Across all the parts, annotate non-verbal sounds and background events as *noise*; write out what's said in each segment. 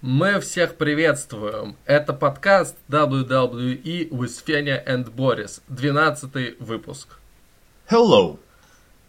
Мы всех приветствуем. Это подкаст WWE with Fenya and Boris, 12 выпуск. Hello!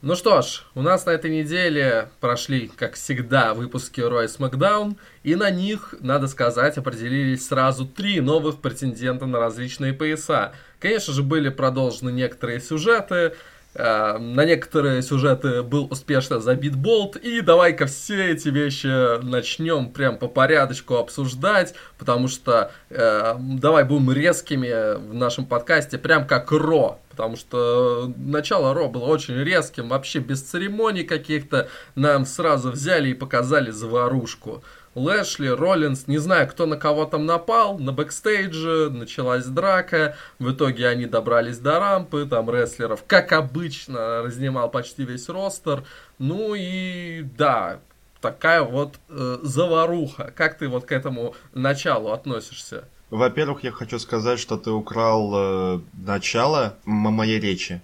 Ну что ж, у нас на этой неделе прошли, как всегда, выпуски Roy SmackDown, и на них, надо сказать, определились сразу три новых претендента на различные пояса. Конечно же, были продолжены некоторые сюжеты, на некоторые сюжеты был успешно забит болт, и давай-ка все эти вещи начнем прям по порядочку обсуждать, потому что э, давай будем резкими в нашем подкасте, прям как Ро, потому что начало Ро было очень резким, вообще без церемоний каких-то, нам сразу взяли и показали заварушку. Лэшли, Роллинс, не знаю, кто на кого там напал, на бэкстейдже началась драка, в итоге они добрались до рампы, там рестлеров, как обычно, разнимал почти весь ростер, ну и да, такая вот э, заваруха. Как ты вот к этому началу относишься? Во-первых, я хочу сказать, что ты украл э, начало моей речи.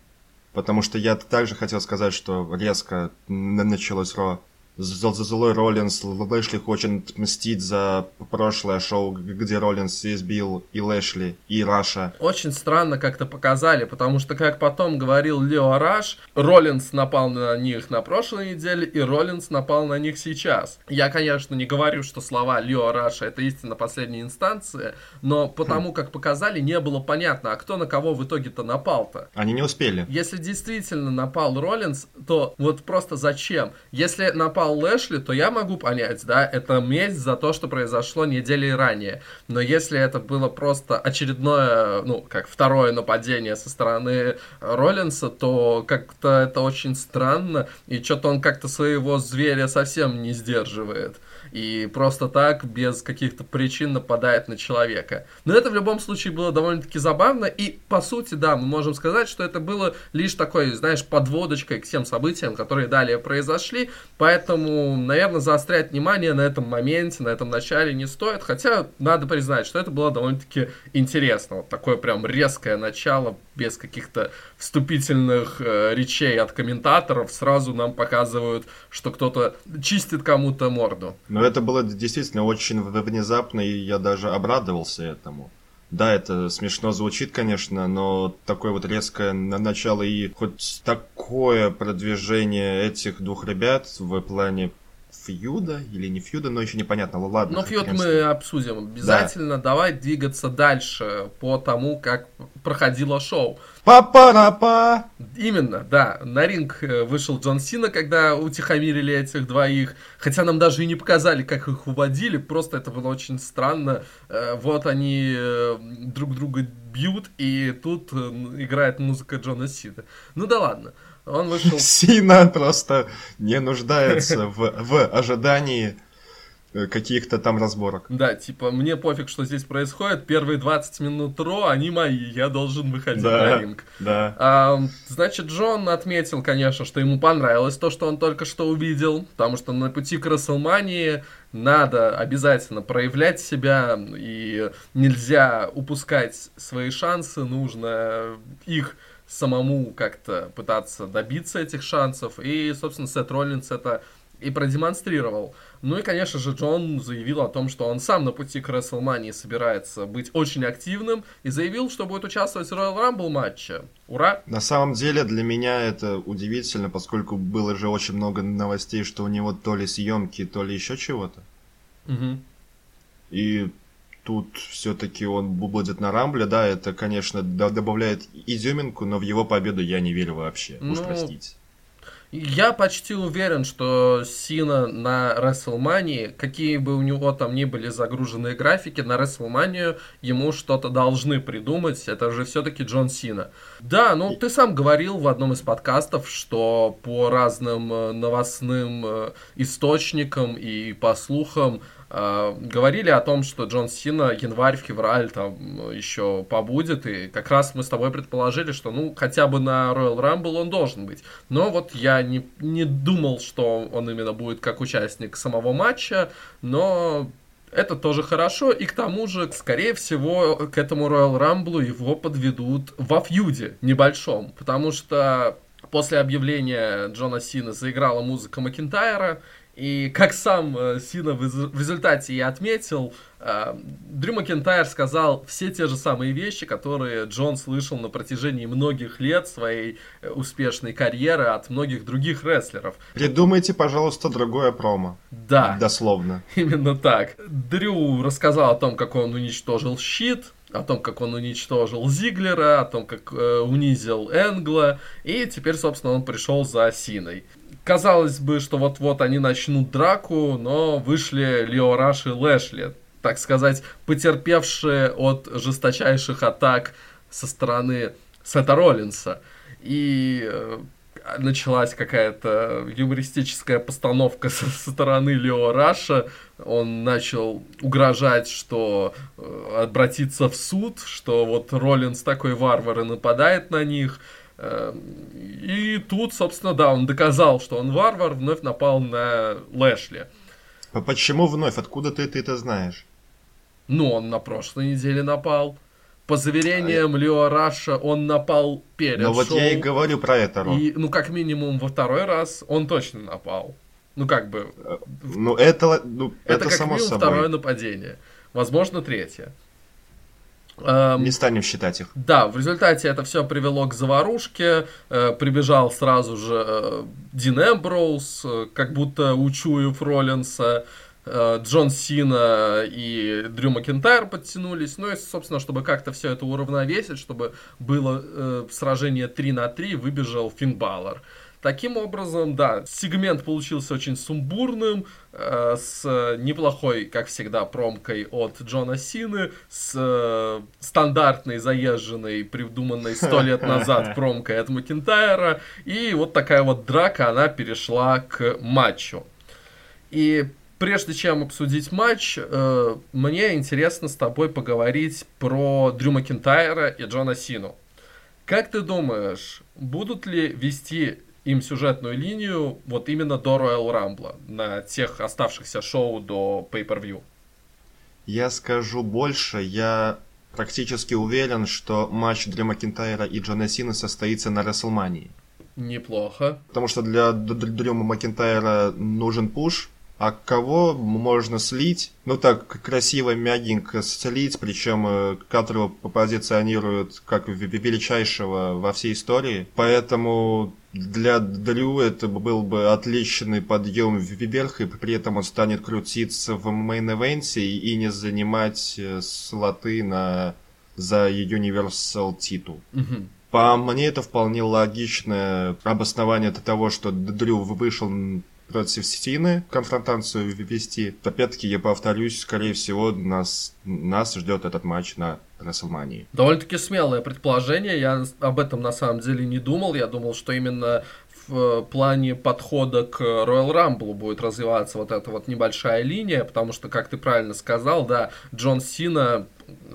Потому что я также хотел сказать, что резко началось Raw злой Роллинс, Лэшли хочет мстить за прошлое шоу, где Роллинс избил и Лэшли, и Раша. Очень странно как-то показали, потому что, как потом говорил Лео Раш, Роллинс напал на них на прошлой неделе, и Роллинс напал на них сейчас. Я, конечно, не говорю, что слова Лео Раша это истина последней инстанции, но потому, как показали, не было понятно, а кто на кого в итоге-то напал-то. Они не успели. Если действительно напал Роллинс, то вот просто зачем? Если напал напал Лэшли, то я могу понять, да, это месть за то, что произошло недели ранее. Но если это было просто очередное, ну, как второе нападение со стороны Роллинса, то как-то это очень странно, и что-то он как-то своего зверя совсем не сдерживает и просто так, без каких-то причин нападает на человека. Но это в любом случае было довольно-таки забавно, и по сути, да, мы можем сказать, что это было лишь такой, знаешь, подводочкой к тем событиям, которые далее произошли, поэтому, наверное, заострять внимание на этом моменте, на этом начале не стоит, хотя надо признать, что это было довольно-таки интересно, вот такое прям резкое начало, без каких-то вступительных э, речей от комментаторов, сразу нам показывают, что кто-то чистит кому-то морду. Но это было действительно очень внезапно, и я даже обрадовался этому. Да, это смешно звучит, конечно, но такое вот резкое начало и хоть такое продвижение этих двух ребят в плане фьюда или не фьюда, но еще непонятно. Ладно. Но фьюд мы обсудим обязательно. Да. Давай двигаться дальше по тому, как проходило шоу. Папа-рапа! Именно, да. На ринг э, вышел Джон Сина, когда утихомирили этих двоих. Хотя нам даже и не показали, как их уводили. Просто это было очень странно. Э, вот они э, друг друга бьют, и тут играет музыка Джона Сина. Ну да ладно. Он вышел... *laughs* Сина просто не нуждается в, в ожидании каких-то там разборок. Да, типа, мне пофиг, что здесь происходит. Первые 20 минут Ро, они мои, я должен выходить да, на ринг. Да. А, значит, Джон отметил, конечно, что ему понравилось то, что он только что увидел, потому что на пути к Расселмании надо обязательно проявлять себя, и нельзя упускать свои шансы, нужно их самому как-то пытаться добиться этих шансов. И, собственно, Сет Роллинс это и продемонстрировал. Ну и, конечно же, Джон заявил о том, что он сам на пути к WrestleMania собирается быть очень активным и заявил, что будет участвовать в Royal Rumble матче. Ура! На самом деле для меня это удивительно, поскольку было же очень много новостей, что у него то ли съемки, то ли еще чего-то. Угу. И тут все-таки он будет на Рамбле, да, это, конечно, добавляет изюминку, но в его победу я не верю вообще, ну, уж простите. Я почти уверен, что Сина на WrestleMania, какие бы у него там ни были загруженные графики, на WrestleMania ему что-то должны придумать. Это же все-таки Джон Сина. Да, ну ты сам говорил в одном из подкастов, что по разным э, новостным э, источникам и по слухам говорили о том, что Джон Сина январь-февраль там еще побудет, и как раз мы с тобой предположили, что ну хотя бы на Royal Rumble он должен быть. Но вот я не, не думал, что он именно будет как участник самого матча, но это тоже хорошо, и к тому же, скорее всего, к этому Royal Rumble его подведут во фьюде небольшом, потому что после объявления Джона Сина заиграла музыка Макинтайра, И как сам э, Сина в результате и отметил, э, Дрю Макентайр сказал все те же самые вещи, которые Джон слышал на протяжении многих лет своей э, успешной карьеры от многих других рестлеров. Придумайте, пожалуйста, другое промо. Да. Дословно. *laughs* Именно так. Дрю рассказал о том, как он уничтожил щит, о том, как он уничтожил Зиглера, о том, как э, унизил Энгла, и теперь, собственно, он пришел за Синой. Казалось бы, что вот-вот они начнут драку, но вышли Лео Раш и Лэшли, так сказать, потерпевшие от жесточайших атак со стороны Сета Роллинса. И э, началась какая-то юмористическая постановка *laughs* со, стороны Лео Раша. Он начал угрожать, что э, обратиться в суд, что вот Роллинс такой варвар и нападает на них. Эм, и тут, собственно, да, он доказал, что он варвар, вновь напал на Лэшли. А почему вновь? Откуда ты, ты это знаешь? Ну, он на прошлой неделе напал. По заверениям а... Лео Раша, он напал перед Ну вот я и говорю про это, Ром. И, ну, как минимум, во второй раз он точно напал. Ну, как бы... Э, ну, это, ну, это, это как само минимум собой. второе нападение. Возможно, третье. Эм, не станем считать их. Да, в результате это все привело к заварушке. Э, прибежал сразу же э, Дин Эмброуз, э, как будто учуяв Роллинса. Джон Сина и Дрю Макентайр подтянулись. Ну и, собственно, чтобы как-то все это уравновесить, чтобы было э, сражение 3 на 3, выбежал Финн Баллар. Таким образом, да, сегмент получился очень сумбурным, э, с неплохой, как всегда, промкой от Джона Сины, с э, стандартной, заезженной, придуманной сто лет *laughs* назад промкой от Макентайра, и вот такая вот драка, она перешла к матчу. И прежде чем обсудить матч, э, мне интересно с тобой поговорить про Дрю Макентайра и Джона Сину. Как ты думаешь, будут ли вести им сюжетную линию вот именно до Royal Rumble на тех оставшихся шоу до Pay-Per-View? Я скажу больше, я практически уверен, что матч для Макентайра и Джона Сина состоится на Расселмании. Неплохо. Потому что для Дрю Макентайра нужен пуш, а кого можно слить? Ну так, красиво, мягенько слить, причем э, которого позиционируют как величайшего во всей истории. Поэтому для Дрю это был бы отличный подъем вверх, и при этом он станет крутиться в мейн-эвенте и не занимать э, слоты на, за Universal титул. Угу. По мне это вполне логичное обоснование того, что Дрю вышел против Сины конфронтацию ввести. Опять-таки, я повторюсь, скорее всего, нас, нас ждет этот матч на Расселмании. Довольно-таки смелое предположение. Я об этом на самом деле не думал. Я думал, что именно в плане подхода к Royal Rumble будет развиваться вот эта вот небольшая линия, потому что, как ты правильно сказал, да, Джон Сина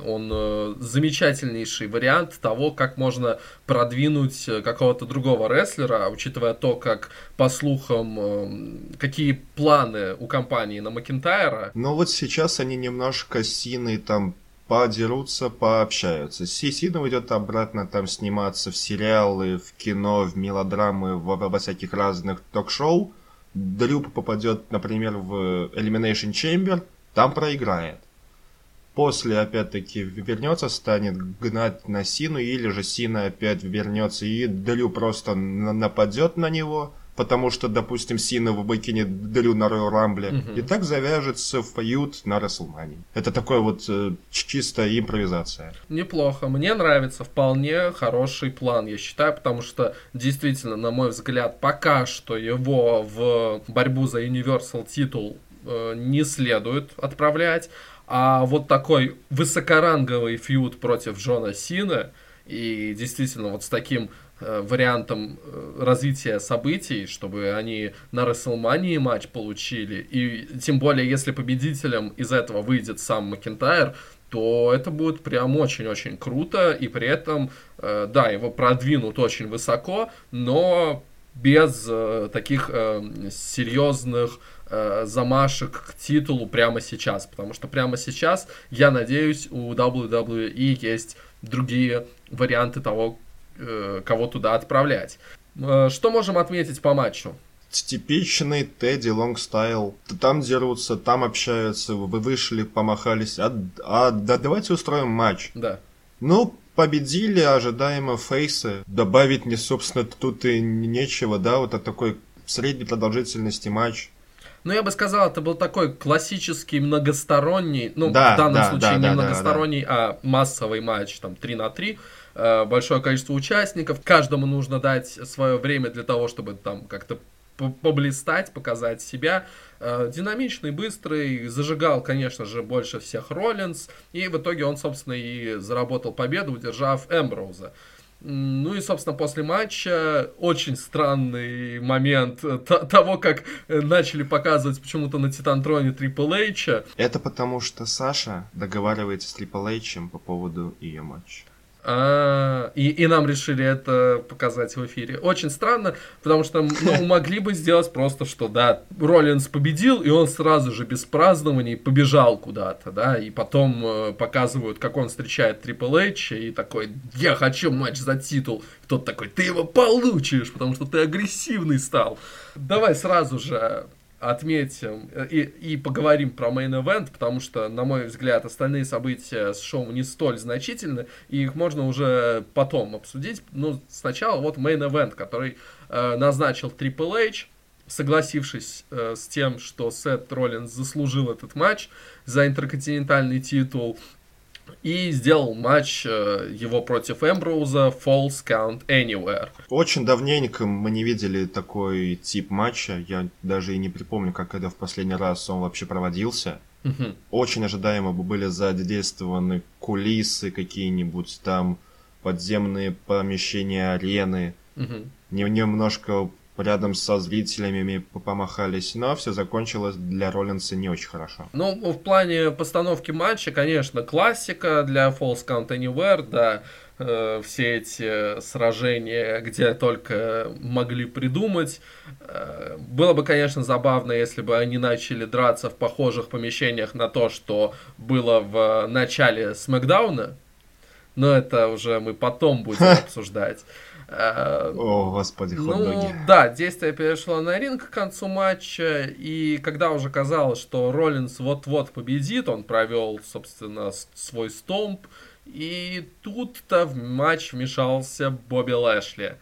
он э, замечательнейший вариант того, как можно продвинуть э, какого-то другого рестлера, учитывая то, как, по слухам, э, какие планы у компании на Макентайра. Ну вот сейчас они немножко Синой там подерутся, пообщаются. Сина уйдет обратно там сниматься в сериалы, в кино, в мелодрамы, во, во всяких разных ток-шоу. Дрю попадет, например, в Elimination Chamber, там проиграет после опять-таки вернется, станет гнать на Сину, или же Сина опять вернется и Дрю просто нападет на него, потому что, допустим, Сина выкинет Дрю на Royal Рамбле, угу. и так завяжется фьюд на Расселмане. Это такое вот э, чистая импровизация. Неплохо, мне нравится, вполне хороший план, я считаю, потому что действительно, на мой взгляд, пока что его в борьбу за Universal титул э, не следует отправлять. А вот такой высокоранговый фьюд против Джона Сина и действительно вот с таким э, вариантом э, развития событий, чтобы они на Расселмании матч получили, и тем более, если победителем из этого выйдет сам Макентайр, то это будет прям очень-очень круто, и при этом, э, да, его продвинут очень высоко, но без э, таких э, серьезных э, замашек к титулу прямо сейчас. Потому что прямо сейчас, я надеюсь, у WWE есть другие варианты того, э, кого туда отправлять. Э, что можем отметить по матчу? типичный Тедди Лонгстайл. Там дерутся, там общаются, вы вышли, помахались. А, а да, давайте устроим матч. Да. Ну, победили ожидаемо фейсы. Добавить мне, собственно, тут и нечего, да, вот это такой средней продолжительности матч. Ну, я бы сказал, это был такой классический многосторонний, ну, да, в данном да, случае да, не да, многосторонний, да, да. а массовый матч, там, 3 на 3, э, большое количество участников, каждому нужно дать свое время для того, чтобы там как-то поблистать, показать себя. Э, динамичный, быстрый, зажигал, конечно же, больше всех Роллинс, и в итоге он, собственно, и заработал победу, удержав Эмброуза. Ну и, собственно, после матча очень странный момент того, как начали показывать почему-то на Титантроне Трипл Эйча. Это потому, что Саша договаривается с Трипл Эйчем по поводу ее матча. А, и, и нам решили это показать в эфире. Очень странно, потому что ну, *laughs* могли бы сделать просто, что да, Роллинс победил, и он сразу же без празднований побежал куда-то, да, и потом э, показывают, как он встречает Трипл Эйч, и такой, я хочу матч за титул. Кто-то такой, ты его получишь, потому что ты агрессивный стал. Давай сразу же отметим э, и, и поговорим про Event, потому что, на мой взгляд, остальные события с шоу не столь значительны, и их можно уже потом обсудить. Ну, сначала вот Event, который э, назначил Triple H, согласившись э, с тем, что Сет Роллинс заслужил этот матч за интерконтинентальный титул, и сделал матч э, его против Эмброуза Falls Count Anywhere. Очень давненько мы не видели такой тип матча. Я даже и не припомню, как это в последний раз он вообще проводился. Угу. Очень ожидаемо были задействованы кулисы какие-нибудь там, подземные помещения арены. Угу. Немножко рядом со зрителями помахались, но все закончилось для Роллинса не очень хорошо. Ну, в плане постановки матча, конечно, классика для Falls Count Anywhere, да, э, все эти сражения, где только могли придумать. Э, было бы, конечно, забавно, если бы они начали драться в похожих помещениях на то, что было в начале Смакдауна, но это уже мы потом будем *laughs* обсуждать. О, господи, хот-доги. Ну, да, действие перешло на ринг к концу матча, и когда уже казалось, что Роллинс вот-вот победит, он провел, собственно, свой стомп, и тут-то в матч вмешался Бобби Лэшли.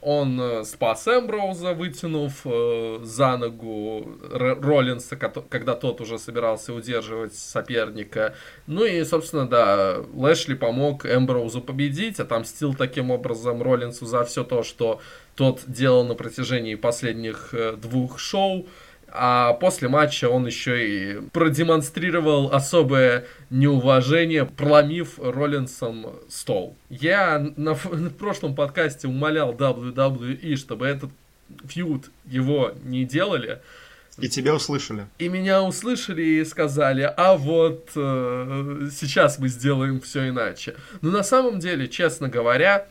Он э, спас Эмброуза, вытянув э, за ногу Роллинса, когда тот уже собирался удерживать соперника. Ну и, собственно, да, Лэшли помог Эмброузу победить, отомстил таким образом Роллинсу за все то, что тот делал на протяжении последних э, двух шоу. А после матча он еще и продемонстрировал особое неуважение, проломив Роллинсом стол. Я на, на прошлом подкасте умолял WWE, чтобы этот фьюд его не делали. И тебя услышали. И меня услышали и сказали, а вот э, сейчас мы сделаем все иначе. Но на самом деле, честно говоря,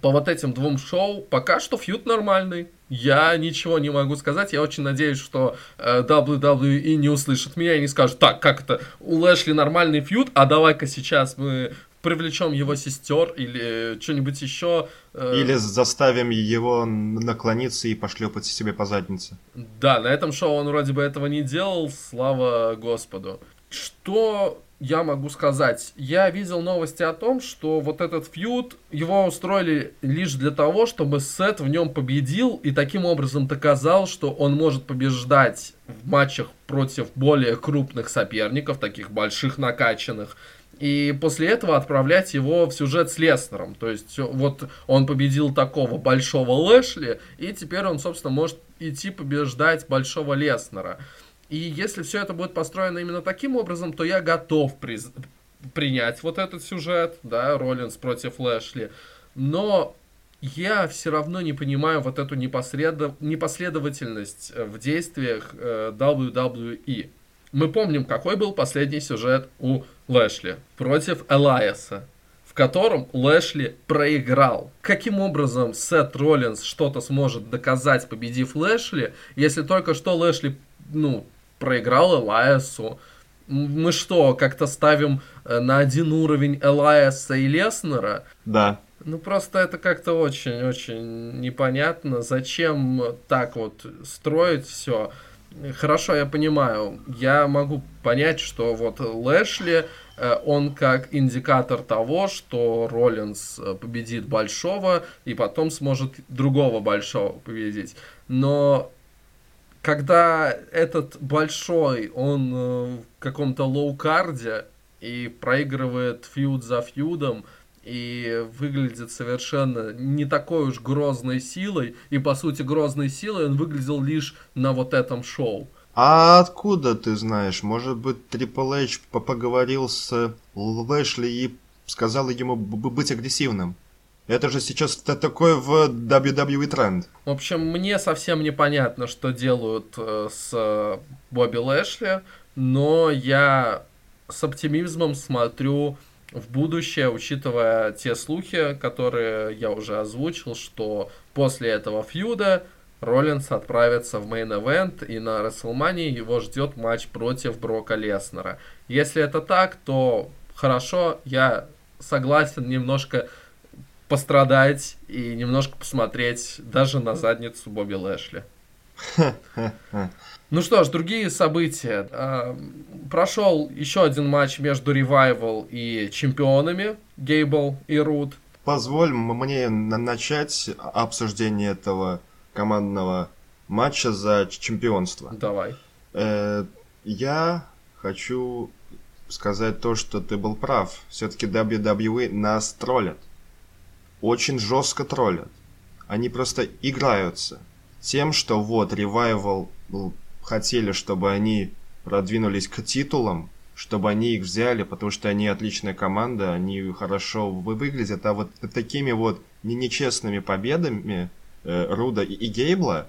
по вот этим двум шоу пока что фьюд нормальный. Я ничего не могу сказать. Я очень надеюсь, что э, WWE не услышит меня и не скажет, так, как это, у Лэшли нормальный фьюд, а давай-ка сейчас мы привлечем его сестер или что-нибудь еще. Э... Или заставим его наклониться и пошлепать себе по заднице. Да, на этом шоу он вроде бы этого не делал, слава Господу. Что я могу сказать? Я видел новости о том, что вот этот фьюд, его устроили лишь для того, чтобы Сет в нем победил и таким образом доказал, что он может побеждать в матчах против более крупных соперников, таких больших накачанных, и после этого отправлять его в сюжет с Леснером. То есть вот он победил такого большого Лэшли, и теперь он, собственно, может идти побеждать большого Леснера. И если все это будет построено именно таким образом, то я готов приз... принять вот этот сюжет, да, Роллинс против Лэшли. Но я все равно не понимаю вот эту непоследов... непоследовательность э, в действиях э, WWE. Мы помним, какой был последний сюжет у Лэшли против Элайаса, в котором Лэшли проиграл. Каким образом Сет Роллинс что-то сможет доказать, победив Лэшли, если только что Лэшли, ну, проиграл Элайасу. Мы что, как-то ставим э, на один уровень Элайаса и Леснера? Да. Ну, просто это как-то очень-очень непонятно, зачем так вот строить все. Хорошо, я понимаю. Я могу понять, что вот Лэшли, э, он как индикатор того, что Роллинс э, победит большого и потом сможет другого большого победить. Но когда этот большой, он э, в каком-то low-card е и проигрывает feud за feud ом, и выглядит совершенно не такой уж грозной силой, и по сути грозной силой он выглядел лишь на вот этом шоу. А откуда ты знаешь? Может быть, Трипл Эйч поговорил с Лэшли и сказал ему быть агрессивным? Это же сейчас такой в WWE тренд. В общем, мне совсем непонятно, что делают э, с Бобби Лэшли, но я с оптимизмом смотрю в будущее, учитывая те слухи, которые я уже озвучил, что после этого фьюда Роллинс отправится в main event, и на WrestleMania его ждет матч против Брока Леснера. Если это так, то хорошо, я согласен немножко пострадать и немножко посмотреть даже на задницу Бобби Лэшли. Ну что ж, другие события. А, прошел еще один матч между Revival и чемпионами Гейбл и Рут. Позволь мне начать обсуждение этого командного матча за чемпионство. Давай. Э, я хочу сказать то, что ты был прав. Все-таки WWE нас троллят. Очень жестко троллят. Они просто играются тем, что вот Revival хотели, чтобы они продвинулись к титулам, чтобы они их взяли, потому что они отличная команда, они хорошо выглядят, а вот такими вот нечестными победами э, Руда и, и Гейбла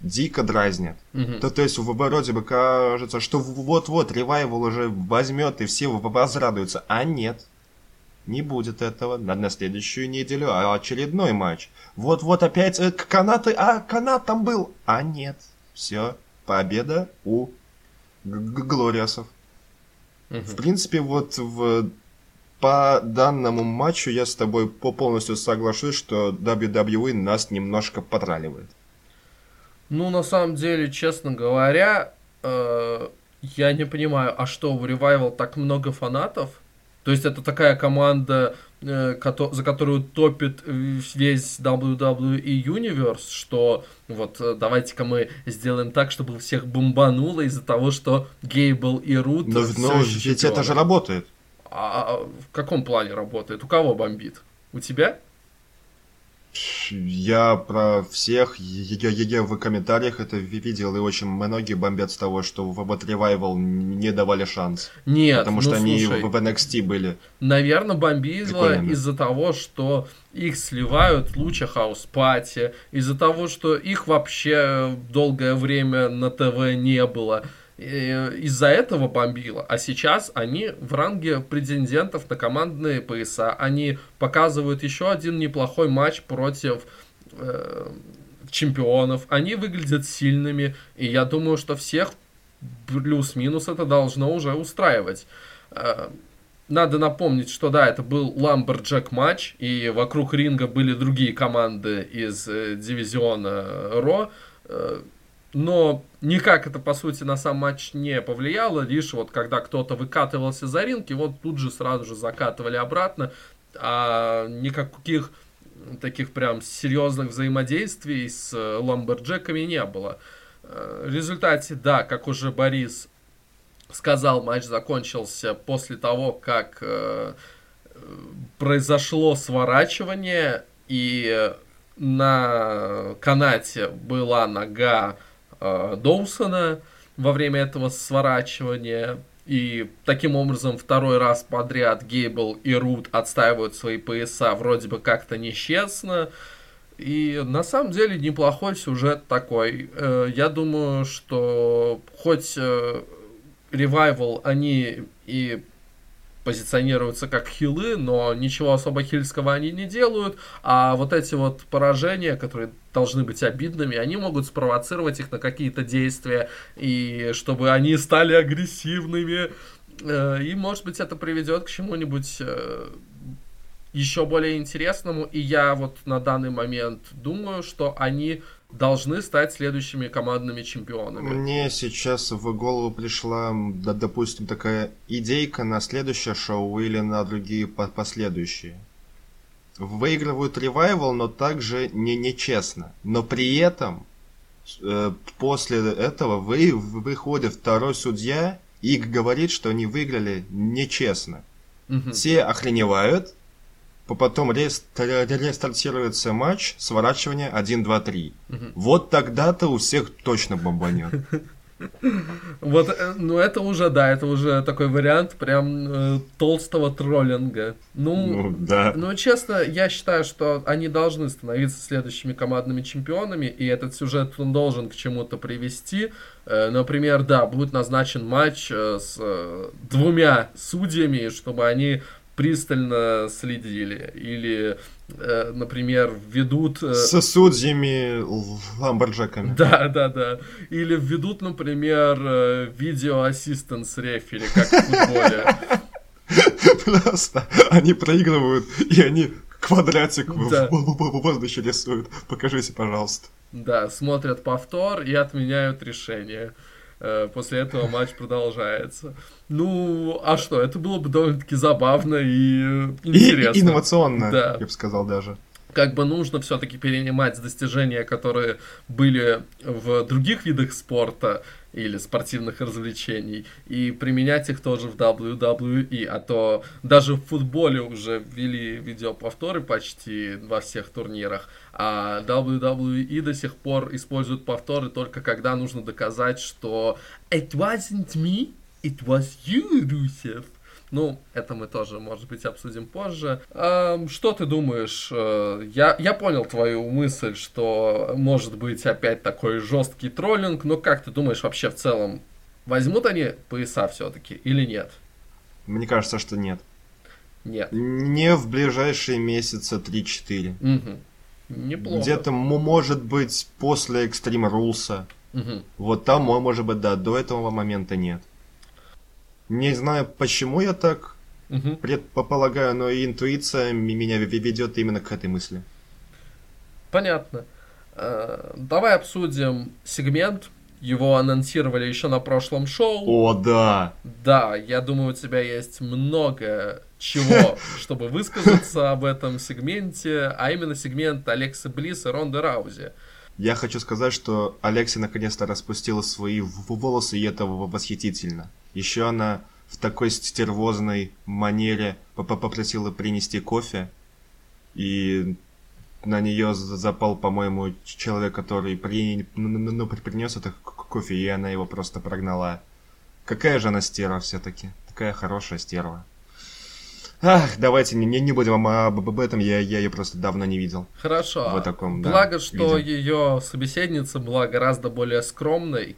дико дразнят. Mm-hmm. То, то есть вроде бы кажется, что вот-вот ревайвал уже возьмет и все возрадуются, а нет. Не будет этого на, на следующую неделю, а очередной матч. Вот-вот опять э, канаты, а канат там был, а нет. Все, победа у Глориасов. Угу. В принципе, вот в по данному матчу я с тобой по полностью соглашусь, что WWE нас немножко потраливает. Ну, на самом деле, честно говоря, э, я не понимаю, а что, у Revival так много фанатов? То есть это такая команда, э, за которую топит весь WWE Universe, что вот э, давайте-ка мы сделаем так, чтобы всех бомбануло из-за того, что Гейбл и Рут... Но, но ведь это же работает. А, а в каком плане работает? У кого бомбит? У тебя? Я про всех, я, я, я в комментариях это видел, и очень многие бомбят с того, что в вот Revival не давали шанс. Нет, Потому ну, что слушай, они в NXT были. Наверное, бомбило из-за того, что их сливают в Lucha House Party, из-за того, что их вообще долгое время на ТВ не было из-за этого бомбило. А сейчас они в ранге претендентов на командные пояса. Они показывают еще один неплохой матч против э, чемпионов. Они выглядят сильными. И я думаю, что всех плюс-минус это должно уже устраивать. Э, надо напомнить, что да, это был lumberjack матч, и вокруг ринга были другие команды из э, дивизиона Raw. Э, но никак это, по сути, на сам матч не повлияло. Лишь вот когда кто-то выкатывался за ринг, вот тут же сразу же закатывали обратно. А никаких таких прям серьезных взаимодействий с э, ламберджеками не было. Э, в результате, да, как уже Борис сказал, матч закончился после того, как э, произошло сворачивание, и на канате была нога э, Доусона во время этого сворачивания. И таким образом второй раз подряд Гейбл и Рут отстаивают свои пояса вроде бы как-то нечестно. И на самом деле неплохой сюжет такой. Э, я думаю, что хоть э, они и позиционируются как хилы, но ничего особо хильского они не делают, а вот эти вот поражения, которые должны быть обидными, они могут спровоцировать их на какие-то действия, и чтобы они стали агрессивными, э, и может быть это приведет к чему-нибудь э, еще более интересному, и я вот на данный момент думаю, что они должны стать следующими командными чемпионами. Мне сейчас в голову пришла, да, допустим, такая идейка на следующее шоу или на другие последующие. Выигрывают ревайвал, но также не нечестно. Но при этом э, после этого вы, выходит второй судья и говорит, что они выиграли нечестно. Угу. Все охреневают, потом рестартируется матч, сворачивание 1, 2, 3. Угу. Вот тогда-то у всех точно бомбанет. Вот, э, ну это уже, да, это уже такой вариант прям э, толстого троллинга. Ну, ну, да. Ну, честно, я считаю, что они должны становиться следующими командными чемпионами, и этот сюжет он должен к чему-то привести. Э, например, да, будет назначен матч э, с э, двумя судьями, чтобы они пристально следили. Или, э, например, ведут... Э... С судьями ламборджеками. Да, да, да. Или введут, например, э, видеоассистенс рефери, как в футболе. Просто они проигрывают, и они квадратик да. в воздухе рисуют. Покажите, пожалуйста. Да, смотрят повтор и отменяют решение. Э, после этого матч продолжается. Ну, а что, это было бы довольно-таки забавно и интересно. И, инновационно, да. я бы сказал даже. Как бы нужно все-таки перенимать достижения, которые были в других видах спорта, или спортивных развлечений и применять их тоже в WWE, а то даже в футболе уже ввели видеоповторы почти во всех турнирах, а WWE до сих пор используют повторы только когда нужно доказать, что it wasn't me, it was you, Русев. Ну, это мы тоже, может быть, обсудим позже. Эм, что ты думаешь? Э, я, я понял твою мысль, что может быть опять такой жесткий троллинг, но как ты думаешь вообще в целом, возьмут они пояса все-таки или нет? Мне кажется, что нет. Нет. Не в ближайшие месяца 3-4. Угу. Неплохо. Где-то, может быть, после Extreme Rules. Угу. Вот там, может быть, да, до этого момента нет. Не знаю, почему я так угу. предполагаю, но интуиция меня ведет именно к этой мысли. Понятно. Э, давай обсудим сегмент. Его анонсировали еще на прошлом шоу. О, да. Да, я думаю, у тебя есть много чего, *laughs* чтобы высказаться об этом сегменте, а именно сегмент Алекса Близ и Ронда Раузи. Я хочу сказать, что Алекси наконец-то распустила свои волосы, и это восхитительно. Еще она в такой стервозной манере попросила принести кофе, и на нее запал, по-моему, человек, который при... ну, принес это кофе, и она его просто прогнала. Какая же она стерва все-таки. Такая хорошая стерва. Ах, давайте не, не будем об, об этом, я, я ее просто давно не видел. Хорошо. В таком, Благо, да, что виде. ее собеседница была гораздо более скромной,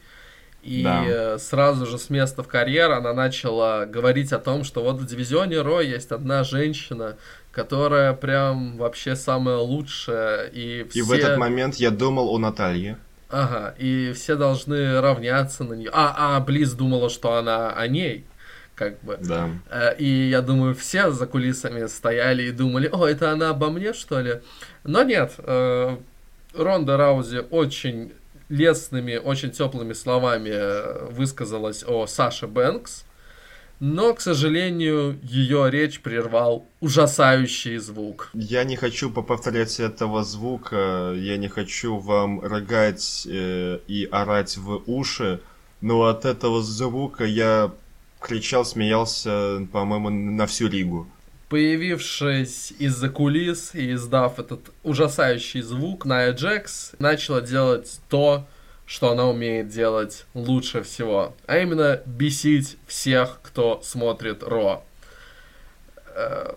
и да. сразу же с места в карьер она начала говорить о том, что вот в дивизионе Ро есть одна женщина, которая прям вообще самая лучшая. И, все... и в этот момент я думал о Наталье. Ага, и все должны равняться на нее. А, а Близ думала, что она о ней. Как бы. Да. Э, и я думаю, все за кулисами стояли и думали, о, это она обо мне, что ли? Но нет, э, Ронда Раузи очень лестными, очень теплыми словами высказалась о Саше Бэнкс, но, к сожалению, ее речь прервал ужасающий звук. Я не хочу повторять этого звука, я не хочу вам рогать э, и орать в уши, но от этого звука я кричал, смеялся, по-моему, на всю Ригу. Появившись из-за кулис и издав этот ужасающий звук, Ная Джекс начала делать то, что она умеет делать лучше всего, а именно бесить всех, кто смотрит Ро. Э,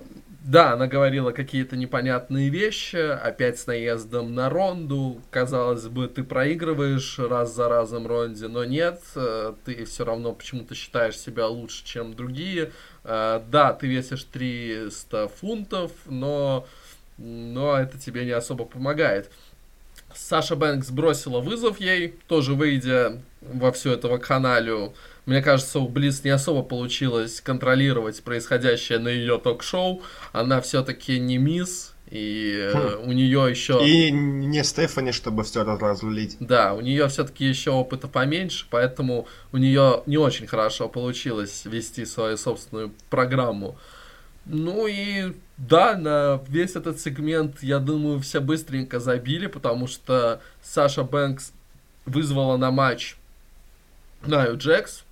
да, она говорила какие-то непонятные вещи, опять с наездом на Ронду. Казалось бы, ты проигрываешь раз за разом Ронде, но нет, э, ты все равно почему-то считаешь себя лучше, чем другие. Э, да, ты весишь 300 фунтов, но, но это тебе не особо помогает. Саша Бэнкс бросила вызов ей, тоже выйдя во всю эту вакханалию, Мне кажется, у Близ не особо получилось контролировать происходящее на ее ток-шоу. Она все-таки не мисс, и хм. у нее еще... И не Стефани, чтобы все разрулить. Да, у нее все-таки еще опыта поменьше, поэтому у нее не очень хорошо получилось вести свою собственную программу. Ну и да, на весь этот сегмент, я думаю, все быстренько забили, потому что Саша Бэнкс вызвала на матч Наю Джекс,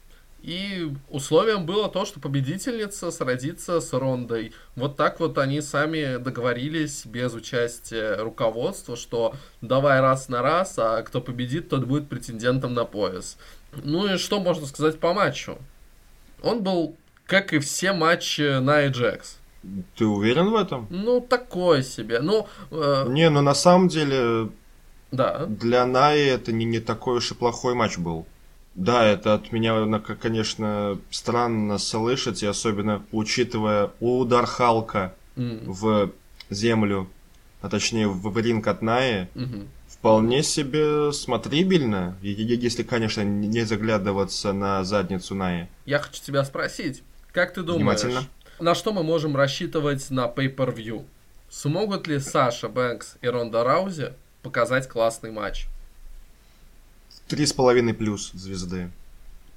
и условием было то, что победительница сродится с Рондой. Вот так вот они сами договорились без участия руководства, что давай раз на раз, а кто победит, тот будет претендентом на пояс. Ну и что можно сказать по матчу? Он был, как и все матчи на Джекс. Ты уверен в этом? Ну, такое себе. Ну, э... Не, ну на самом деле... Да. Для Наи это не, не такой уж и плохой матч был. Да, это от меня, конечно, странно слышать, и особенно учитывая удар Халка mm. в землю, а точнее в ринг от Наи, mm-hmm. вполне себе смотрибельно, если, конечно, не заглядываться на задницу Наи. Я хочу тебя спросить, как ты думаешь, на что мы можем рассчитывать на Pay-Per-View? Смогут ли Саша Бэнкс и Ронда Раузи показать классный матч? Три с половиной плюс звезды.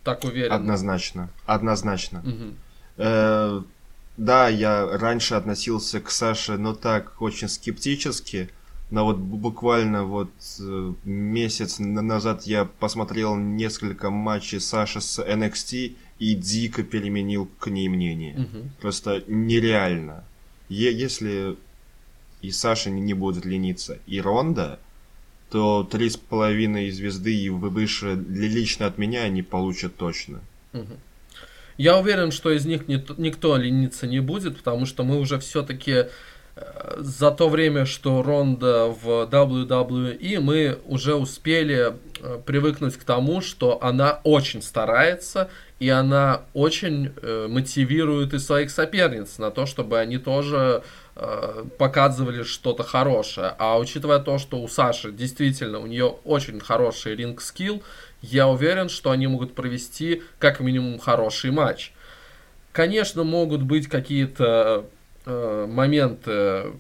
Так уверен. Однозначно. Однозначно. Угу. Э, да, я раньше относился к Саше, но так очень скептически. Но вот буквально вот э, месяц назад я посмотрел несколько матчей Саши с NXT и дико переменил к ней мнение. Угу. Просто нереально. Е- если и Саша не будет лениться, и Ронда, то три с половиной звезды и выше лично от меня они получат точно. Я уверен, что из них никто лениться не будет, потому что мы уже все-таки э, за то время, что Ронда в WWE, мы уже успели э, привыкнуть к тому, что она очень старается, и она очень э, мотивирует и своих соперниц на то, чтобы они тоже показывали что-то хорошее. А учитывая то, что у Саши действительно у нее очень хороший ринг-скилл, я уверен, что они могут провести как минимум хороший матч. Конечно, могут быть какие-то э, моменты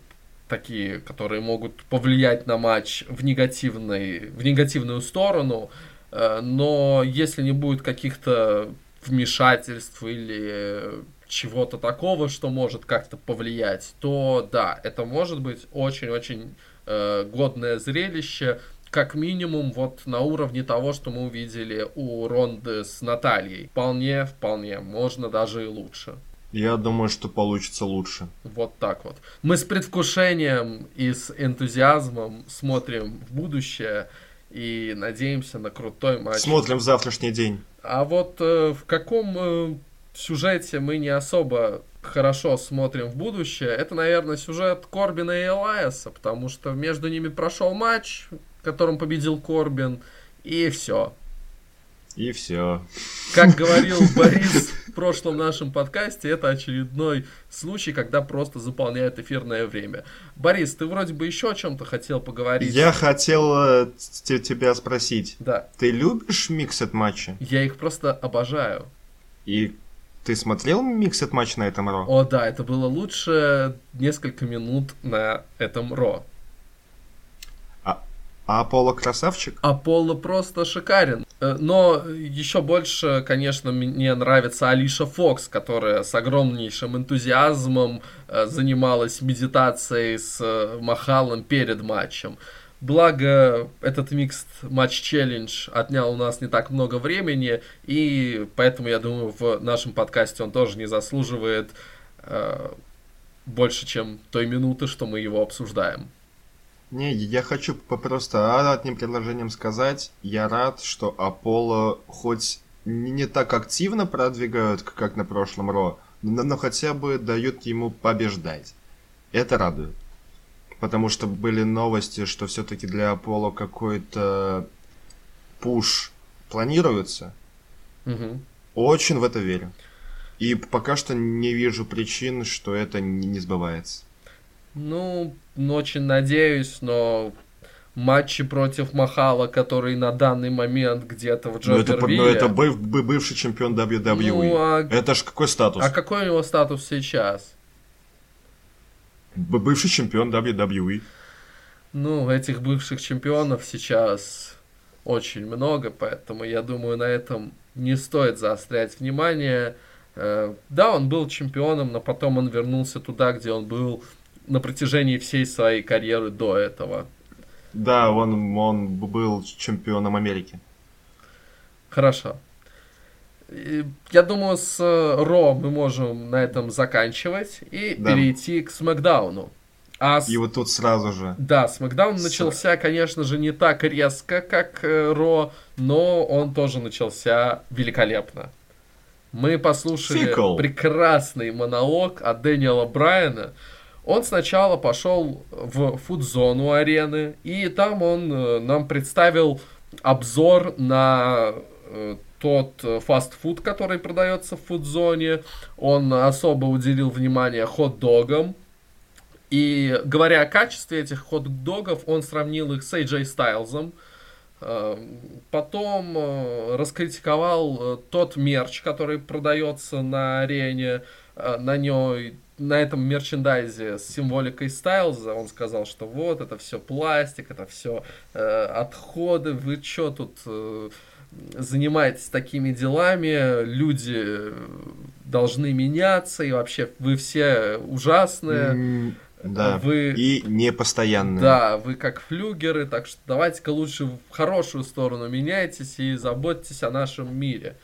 такие, которые могут повлиять на матч в, негативной, в негативную сторону, э, но если не будет каких-то вмешательств или чего-то такого, что может как-то повлиять, то да, это может быть очень-очень э, годное зрелище, как минимум вот на уровне того, что мы увидели у Ронды с Натальей. Вполне, вполне, можно даже и лучше. Я думаю, что получится лучше. Вот так вот. Мы с предвкушением и с энтузиазмом смотрим в будущее и надеемся на крутой матч. Смотрим в завтрашний день. А вот э, в каком э, сюжете мы не особо хорошо смотрим в будущее, это, наверное, сюжет Корбина и Элайаса, потому что между ними прошел матч, в котором победил Корбин, и все. И все. Как *laughs* говорил Борис в прошлом нашем подкасте, это очередной случай, когда просто заполняют эфирное время. Борис, ты вроде бы еще о чем-то хотел поговорить. Я хотел э, тебя спросить. Да. Ты любишь миксет матчи? Я их просто обожаю. И ты смотрел микс матч на этом Ро? О, да, это было лучше несколько минут на этом Ро. А, а Аполло красавчик? Аполло просто шикарен. Э, но еще больше, конечно, мне нравится Алиша Фокс, которая с огромнейшим энтузиазмом э, занималась медитацией с э, Махалом перед матчем. Благо, этот микс матч челлендж отнял у нас не так много времени, и поэтому, я думаю, в нашем подкасте он тоже не заслуживает э, больше, чем той минуты, что мы его обсуждаем. Не, я хочу просто одним предложением сказать, я рад, что Аполло хоть не так активно продвигают, как на прошлом Ро, но, но хотя бы дают ему побеждать. Это радует потому что были новости, что все-таки для Аполло какой-то пуш планируется. Угу. Очень в это верю. И пока что не вижу причин, что это не, сбывается. Ну, очень надеюсь, но матчи против Махала, который на данный момент где-то в Ну это, Джобервилле. ну, это быв- бы- бывший чемпион WWE. Ну, а- Это ж какой статус? А какой у него статус сейчас? Бывший чемпион WWE. Ну, этих бывших чемпионов сейчас очень много, поэтому я думаю, на этом не стоит заострять внимание. Э, Да, он был чемпионом, но потом он вернулся туда, где он был на протяжении всей своей карьеры до этого. Да, он, он был чемпионом Америки. Хорошо. Я думаю, с э, Ро мы можем на этом заканчивать и Да. перейти к Смакдауну. А И вот тут сразу же. Да, Смакдаун С- начался, конечно же, не так резко, как э, Ро, но он тоже начался великолепно. Мы послушали Фикл. прекрасный монолог от Дэниела Брайана. Он сначала пошел в фудзону арены, и там он э, нам представил обзор на тот э, фастфуд, который продается в фудзоне. Он особо уделил внимание хот-догам, и говоря о качестве этих хот-догов, он сравнил их с AJ Стайлзом. Э, Потом э, раскритиковал тот мерч, который продается на арене. На ней, на этом мерчендайзе с символикой Стайлза он сказал, что вот это все пластик, это все отходы. Вы что тут занимаетесь такими делами? Люди э, должны меняться и вообще вы все ужасные. М, Да. Вы И непостоянные. да, вы как флюгеры, так что давайте-ка лучше в хорошую сторону меняйтесь и заботьтесь о нашем мире.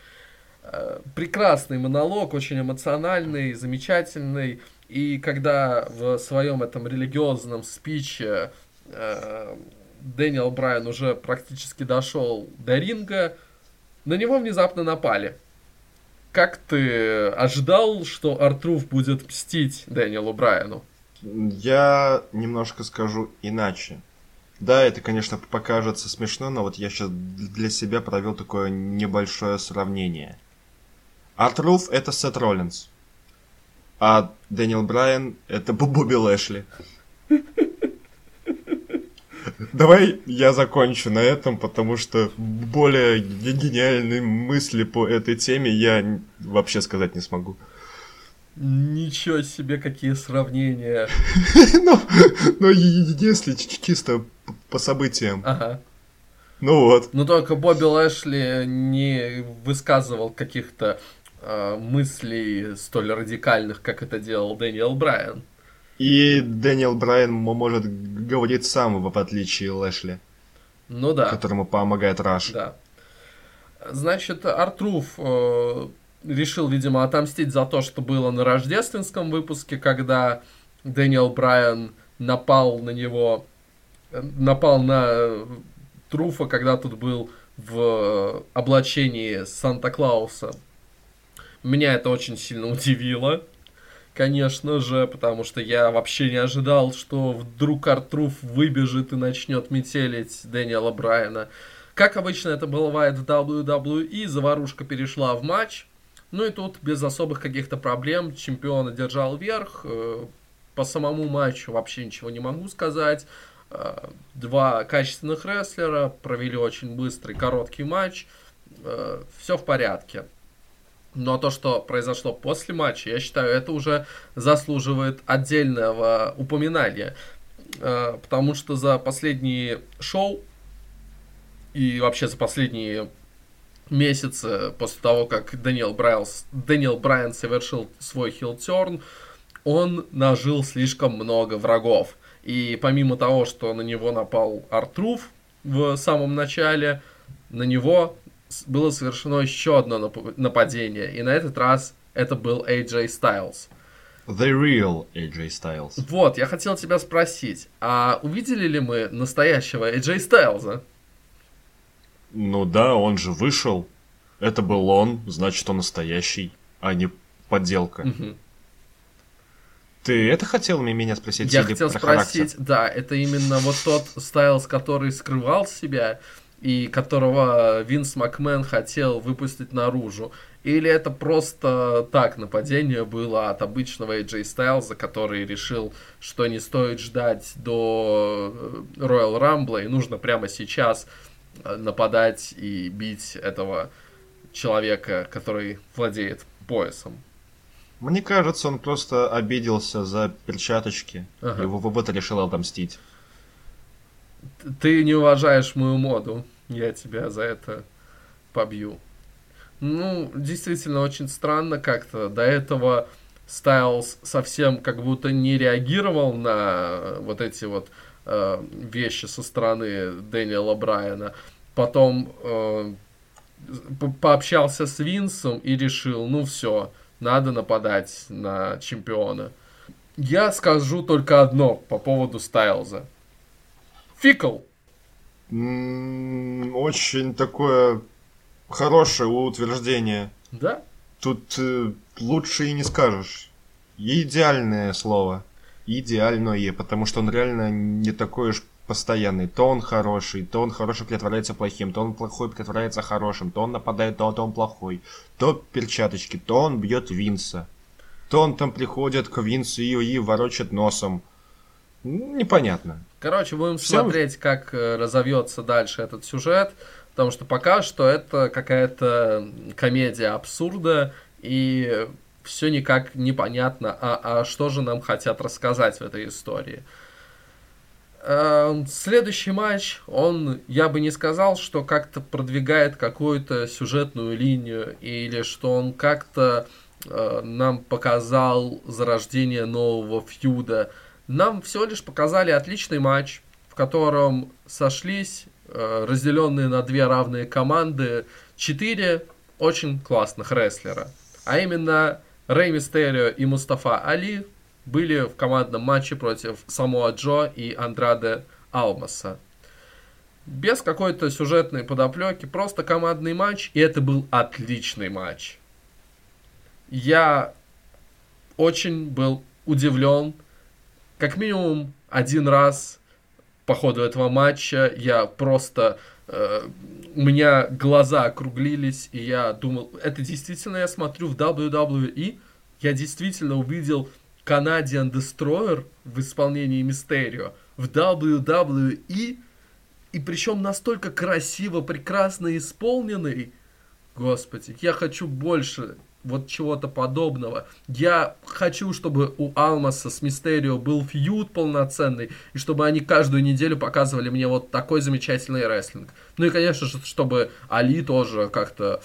Э, Прекрасный монолог, очень эмоциональный, замечательный. И когда в своем этом религиозном спиче э, Дэниел Брайан уже практически дошел до ринга, на него внезапно напали. Как ты ожидал, что Артруф будет мстить Дэниелу Брайану? Я немножко скажу иначе. Да, это, конечно, покажется смешно, но вот я сейчас для себя провел такое небольшое сравнение. Артруф это Сет Роллинс, а Дэниел Брайан это Бо- Бобби Лэшли. *laughs* Давай я закончу на этом, потому что более гениальные мысли по этой теме я вообще сказать не смогу. Ничего себе, какие сравнения. *laughs* Ну, ну, е- если чисто по событиям. Ага. Ну вот. Но только Бобби Лэшли не высказывал каких-то э, мыслей столь радикальных, как это делал Дэниел Брайан. И Дэниел Брайан может говорить сам, в отличие Лэшли, Ну да. которому помогает Раш. Да. Значит, R-Truth э, решил, видимо, отомстить за то, что было на рождественском выпуске, когда Дэниел Брайан напал на него, э, напал на Truth а, когда тут был в облачении Санта-Клауса. Меня это очень сильно удивило, конечно же, потому что я вообще не ожидал, что вдруг Артруф выбежит и начнет метелить Дэниела Брайана. Как обычно это бывает в WWE, заварушка перешла в матч. Ну и тут без особых каких-то проблем чемпион одержал верх. Э, По самому матчу вообще ничего не могу сказать. Э, Два качественных рестлера провели очень быстрый, короткий матч. Все в порядке. Но то, что произошло после матча, я считаю, это уже заслуживает отдельного упоминания. Э, Потому что за последние шоу и вообще за последние месяцы после того, как Дэниел Брайс, Дэниел Брайан совершил свой heel turn, он нажил слишком много врагов. И помимо того, что на него напал Артруф в самом начале, на него было совершено еще одно нап- нападение. И на этот раз это был AJ Styles. The real AJ Styles. Вот, я хотел тебя спросить, а увидели ли мы настоящего AJ Стайлза? Ну да, он же вышел. Это был он, значит он настоящий, а не подделка. Мгм. Ты это хотел меня спросить? Я хотел про спросить, характер? да, это именно вот тот Стайлз, который скрывал себя и которого Винс Макмен хотел выпустить наружу. Или это просто так нападение было от обычного AJ Styles, который решил, что не стоит ждать до э, Royal Rumble, и нужно прямо сейчас э, нападать и бить этого человека, который владеет поясом. Мне кажется, он просто обиделся за перчаточки ага. и вот решил отомстить. Ты не уважаешь мою моду, я тебя за это побью. Ну, действительно, очень странно как-то. До этого Стайлз совсем как будто не реагировал на вот эти вот э, вещи со стороны Дэниела Брайана. Потом э, пообщался с Винсом и решил, ну все, надо нападать на чемпиона. Я скажу только одно по поводу Стайлза. Фикл. Очень такое хорошее утверждение. Да? Тут э, лучше и не скажешь. Идеальное слово. Идеальное, потому что он реально не такой уж постоянный. То он хороший, то он хороший притворяется плохим, то он плохой притворяется хорошим, то он нападает, то, то он плохой. То перчаточки, то он бьет Винса. То он там приходит к Винсу и, и ворочает носом. Непонятно. Короче, будем Все... смотреть, как э, разовьется дальше этот сюжет, потому что пока что это какая-то комедия абсурда, и все никак непонятно, а, а что же нам хотят рассказать в этой истории. Эм, следующий матч, он, я бы не сказал, что как-то продвигает какую-то сюжетную линию или что он как-то э, нам показал зарождение нового фьюда. Нам всего лишь показали отличный матч, в котором сошлись э, разделенные на две равные команды четыре очень классных рестлера. А именно Рэй Мистерио и Мустафа Али были в командном матче против Самоа Джо и Андраде Алмаса. Без какой-то сюжетной подоплеки, просто командный матч, и это был отличный матч. Я очень был удивлен, как минимум один раз по ходу этого матча я просто э, у меня глаза округлились, и я думал, это действительно я смотрю в WWE, я действительно увидел Canadian Destroyer в исполнении Мистерио в WWE, и причем настолько красиво, прекрасно исполненный. Господи, я хочу больше вот чего-то подобного. Я хочу, чтобы у Алмаса с Мистерио был фьюд полноценный, и чтобы они каждую неделю показывали мне вот такой замечательный рестлинг. Ну и, конечно же, чтобы Али тоже как-то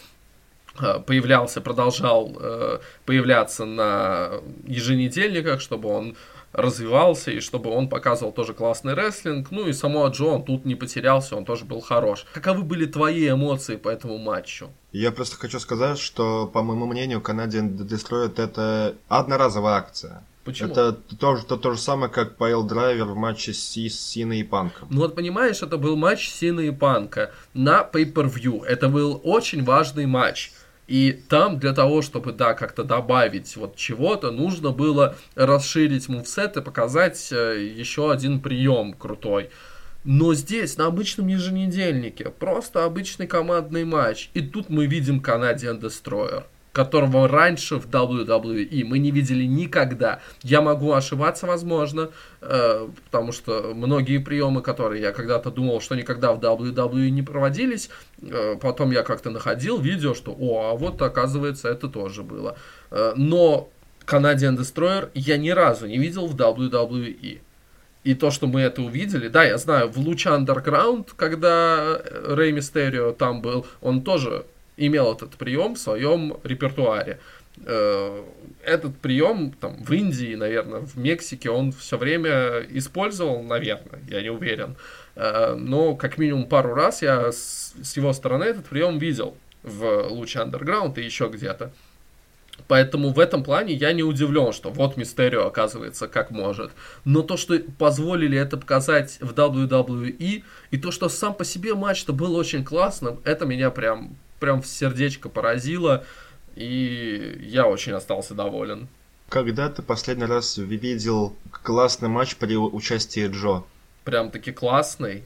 Э, появлялся, продолжал э, появляться на еженедельниках, чтобы он развивался и чтобы он показывал тоже классный рестлинг. Ну и само Джо, он тут не потерялся, он тоже был хорош. Каковы были твои эмоции по этому матчу? Я просто хочу сказать, что, по моему мнению, Canadian Destroyer это одноразовая акция. Почему? Это то, то, то же самое, как Пайл Драйвер в матче с, с Синой и Панком. Ну вот понимаешь, это был матч Сина и Панка на Pay-Per-View. Это был очень важный матч. И там для того, чтобы, да, как-то добавить вот чего-то, нужно было расширить мувсет и показать э, еще один прием крутой. Но здесь, на обычном еженедельнике, просто обычный командный матч. И тут мы видим Canadian Destroyer которого раньше в WWE мы не видели никогда. Я могу ошибаться, возможно, э, потому что многие приемы, которые я когда-то думал, что никогда в WWE не проводились, э, потом я как-то находил видео, что, о, а вот оказывается это тоже было. Э, но Canadian Destroyer я ни разу не видел в WWE. И то, что мы это увидели, да, я знаю, в луче Underground, когда Рэй Мистерио там был, он тоже имел этот прием в своем репертуаре. Э, этот прием там, в Индии, наверное, в Мексике он все время использовал, наверное, я не уверен. Э, но как минимум пару раз я с его стороны этот прием видел в луче Underground и еще где-то. Поэтому в этом плане я не удивлен, что вот Мистерио оказывается как может. Но то, что позволили это показать в WWE, и то, что сам по себе матч-то был очень классным, это меня прям прям в сердечко поразило, и я очень остался доволен. Когда ты последний раз видел классный матч при участии Джо? Прям таки классный?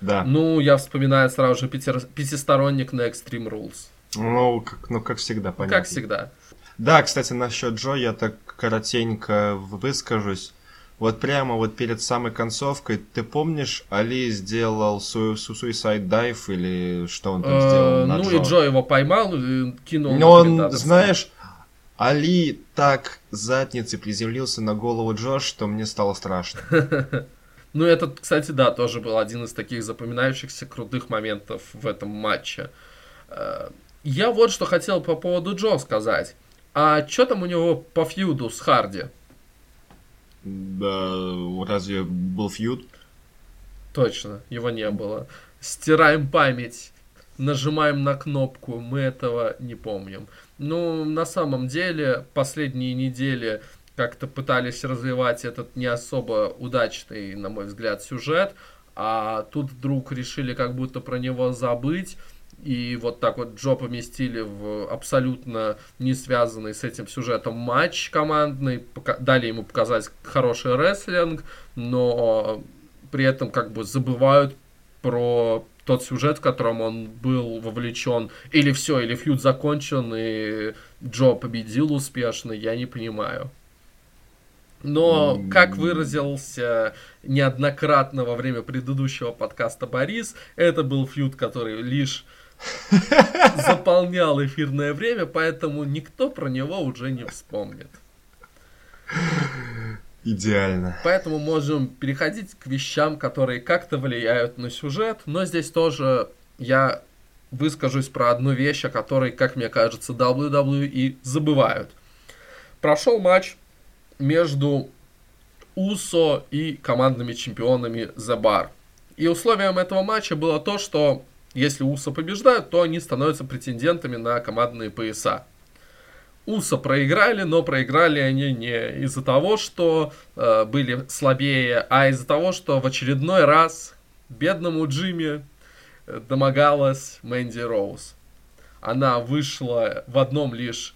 Да. Ну, я вспоминаю сразу же пяти... пятисторонник на Extreme Rules. Ну, как, ну, как всегда, понятно. Как всегда. Да, кстати, насчет Джо я так коротенько выскажусь. Вот прямо вот перед самой концовкой, ты помнишь, Али сделал су Suicide Dive или что он там сделал Э, Ну Джо? и Джо его поймал и кинул на Но он, знаешь, Али так задницей приземлился на голову Джо, что мне стало страшно. *laughs* Ну, этот, кстати, да, тоже был один из таких запоминающихся крутых моментов в этом матче. Э, Я вот что хотел по поводу Джо сказать. А что там у него по фьюду с Харди? Да, разве был фьюд? Точно, его не было. Стираем память, нажимаем на кнопку, мы этого не помним. Ну, на самом деле, последние недели как-то пытались развивать этот не особо удачный, на мой взгляд, сюжет, а тут вдруг решили как будто про него забыть, и вот так вот Джо поместили в абсолютно не связанный с этим сюжетом матч командный, дали ему показать хороший рестлинг, но при этом как бы забывают про тот сюжет, в котором он был вовлечен. Или все, или фьюд закончен, и Джо победил успешно, я не понимаю. Но, как выразился неоднократно во время предыдущего подкаста Борис, это был фьюд, который лишь *laughs* заполнял эфирное время, поэтому никто про него уже не вспомнит. Идеально. Поэтому можем переходить к вещам, которые как-то влияют на сюжет. Но здесь тоже я выскажусь про одну вещь, о которой, как мне кажется, WWE забывают. Прошел матч между Усо и командными чемпионами The Bar. И условием этого матча было то, что если Усо побеждают, то они становятся претендентами на командные пояса. Уса проиграли, но проиграли они не из-за того, что э, были слабее, а из-за того, что в очередной раз бедному Джимми э, домогалась Мэнди Роуз. Она вышла в одном лишь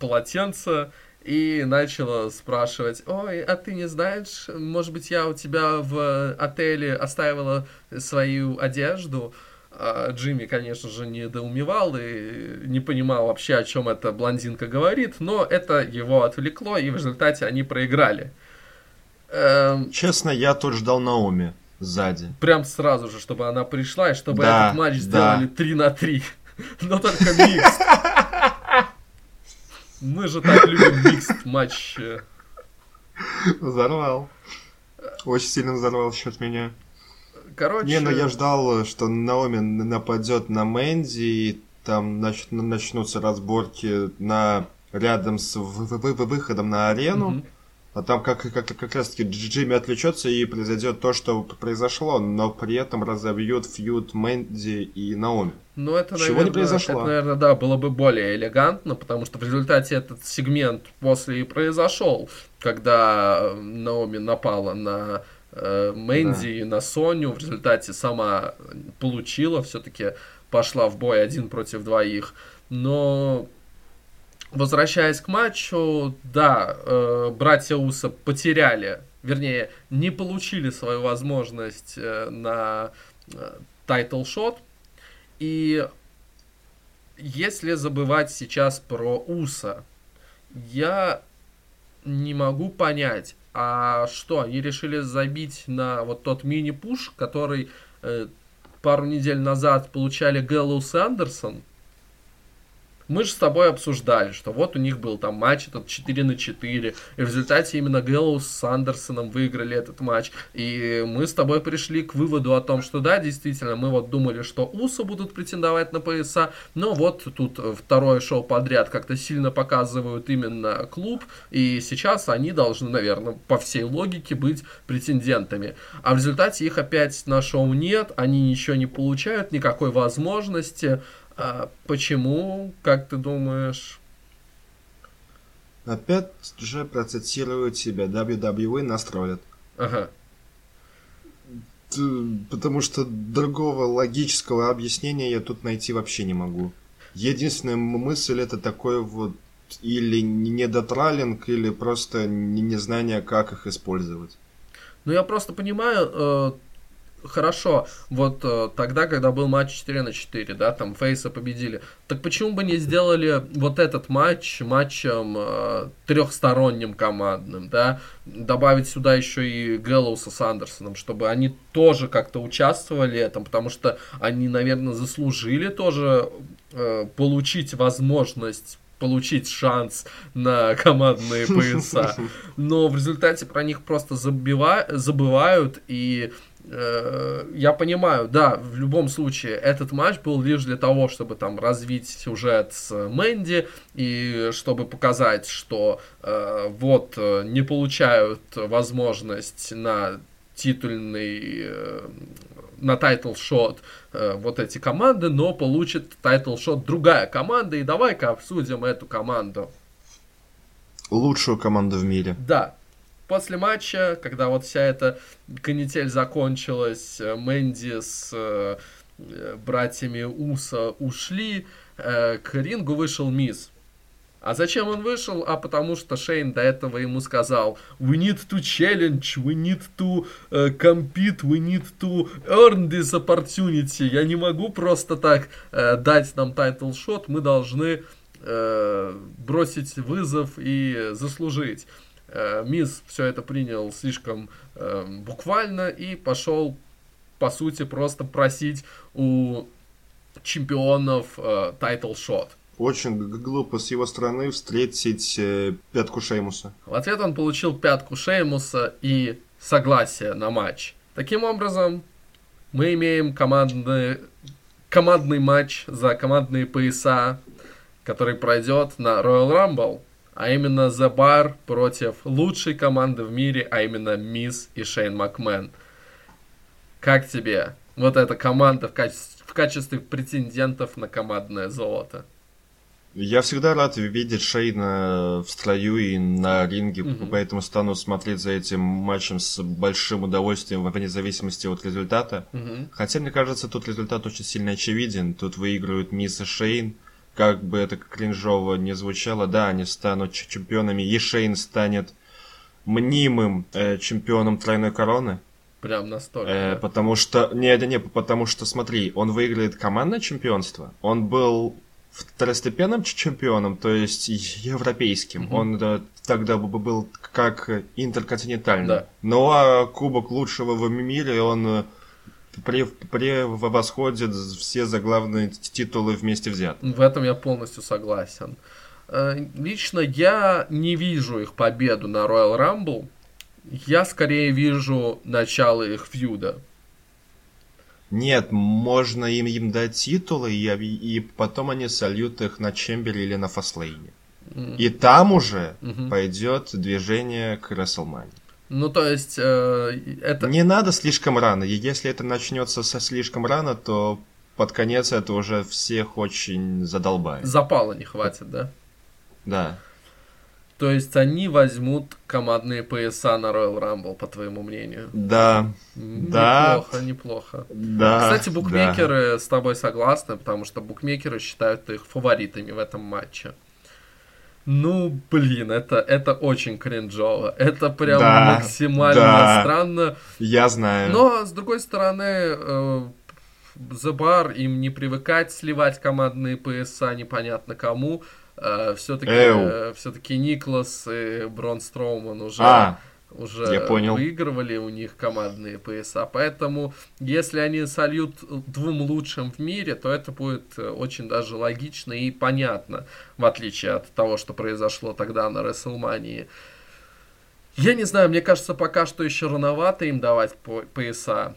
полотенце и начала спрашивать, ой, а ты не знаешь, может быть, я у тебя в отеле оставила свою одежду? А Джимми, конечно же, недоумевал и не понимал вообще, о чем эта блондинка говорит, но это его отвлекло, и в результате они проиграли. Эм, Честно, я тут ждал Наоми сзади. прям сразу же, чтобы она пришла, и чтобы Да, этот матч да. сделали 3 на 3. *laughs* Но только микс. Мы же так любим микс матч. Взорвал. Очень сильно взорвал счет меня. Короче, Не, но я ждал, что Наоми нападет на Мэнди, и там нач- начнутся разборки на рядом с вы- вы- вы- выходом на арену. Мгм. А там как, как, как раз таки Джимми отвлечется и произойдет то, что произошло, но при этом разобьют фьюд Мэнди и Наоми. Ну, это, Чего не наверное, произошло? это, наверное, да, было бы более элегантно, потому что в результате этот сегмент после и произошел, когда э, Наоми напала на Мэнди и на Соню, в результате сама получила, все-таки пошла в бой один против двоих. Но возвращаясь к матчу, да, э, братья Уса потеряли, вернее, не получили свою возможность э, на title shot. И если забывать сейчас про Уса, я не могу понять, а что, они решили забить на вот тот мини- push, который э, пару недель назад получали Гэллоус и Андерсон? Мы же с тобой обсуждали, что вот у них был там матч этот 4 на 4, и в результате именно Гэллоус с Андерсоном выиграли этот матч. И мы с тобой пришли к выводу о том, что да, действительно, мы вот думали, что Уса будут претендовать на пояса, но вот тут второе шоу подряд как-то сильно показывают именно клуб, и сейчас они должны, наверное, по всей логике быть претендентами. А в результате их опять на шоу нет, они ничего не получают, никакой возможности. А почему, как ты думаешь? Опять же процитирую тебя, WWE настроят. Ага. Потому что другого логического объяснения я тут найти вообще не могу. Единственная мысль это такой вот или недотралинг, или просто незнание, как их использовать. Ну, я просто понимаю, э, хорошо, вот э, тогда, когда был матч 4 на 4, да, там Фейса победили, так почему бы не сделали вот этот матч матчем э, трехсторонним командным, да, добавить сюда еще и Гэллоуса с Андерсоном, чтобы они тоже как-то участвовали в этом, потому что они, наверное, заслужили тоже э, получить возможность получить шанс на командные пояса. *laughs* Но в результате про них просто забива... забывают и я понимаю, да, в любом случае, этот матч был лишь для того, чтобы там развить сюжет с Мэнди и чтобы показать, что э, вот э, не получают возможность на титульный э, на title shot э, вот эти команды, но получит title shot другая команда, и давай-ка обсудим эту команду. Лучшую команду в мире. Да, после матча, когда вот вся эта канитель закончилась, э, Мэнди с э, братьями Уса ушли, э, к рингу вышел Миз. А зачем он вышел? А потому что Шейн до этого ему сказал We need to challenge, we need to uh, compete, we need to earn this opportunity. Я не могу просто так uh, дать нам title shot, мы должны uh, бросить вызов и заслужить. Э, Миз все это принял слишком э, буквально и пошел, по сути, просто просить у чемпионов title shot. Очень глупо с его стороны встретить э, пятку Шеймуса. В ответ он получил пятку Шеймуса и согласие на матч. Таким образом, мы имеем командный, командный матч за командные пояса, который пройдет на Royal Rumble а именно The Bar против лучшей команды в мире, а именно Мисс и Шейн Макмен. Как тебе вот эта команда в качестве, в качестве претендентов на командное золото? Я всегда рад видеть Шейна в строю и на ринге, угу. поэтому стану смотреть за этим матчем с большим удовольствием, вне зависимости от результата. Угу. Хотя, мне кажется, тут результат очень сильно очевиден. Тут выигрывают Мисс и Шейн как бы это кринжово не звучало, да, они станут чемпионами, Ешейн станет мнимым э, чемпионом тройной короны. Прям настолько. Э, да? Потому что, не, не, не, потому что, смотри, он выиграет командное чемпионство, он был второстепенным чемпионом, то есть европейским. Угу. Он да, тогда бы был как интерконтинентальный. Да. Ну а кубок лучшего в мире он превосходит все заглавные титулы вместе взятые. В этом я полностью согласен. Э, лично я не вижу их победу на Royal Rumble. Я скорее вижу начало их фьюда. Нет, можно им, им дать титулы, и, и потом они сольют их на Чембере или на Фаслейне. Mm. И там уже mm-hmm. пойдет движение к Расселмане. Ну, то есть, э, это... Не надо слишком рано. И если это начнется со слишком рано, то под конец это уже всех очень задолбает. Запала не хватит, да? Да. То есть они возьмут командные пояса на Royal Rumble, по твоему мнению? Да. Неплохо, да. неплохо. Да. Кстати, букмекеры да. с тобой согласны, потому что букмекеры считают их фаворитами в этом матче. Ну, блин, это, это очень кринжово. Это прям да, максимально да, странно. Я знаю. Но, с другой стороны, э, The Bar, им не привыкать сливать командные пояса непонятно кому. Э, все-таки, э, все-таки Никлас и Брон Строуман уже... А уже Я понял. выигрывали у них командные пояса. Поэтому, если они сольют двум лучшим в мире, то это будет э, очень даже логично и понятно, в отличие от того, что произошло тогда на Рестлмании. Я не знаю, мне кажется, пока что еще рановато им давать по пояса.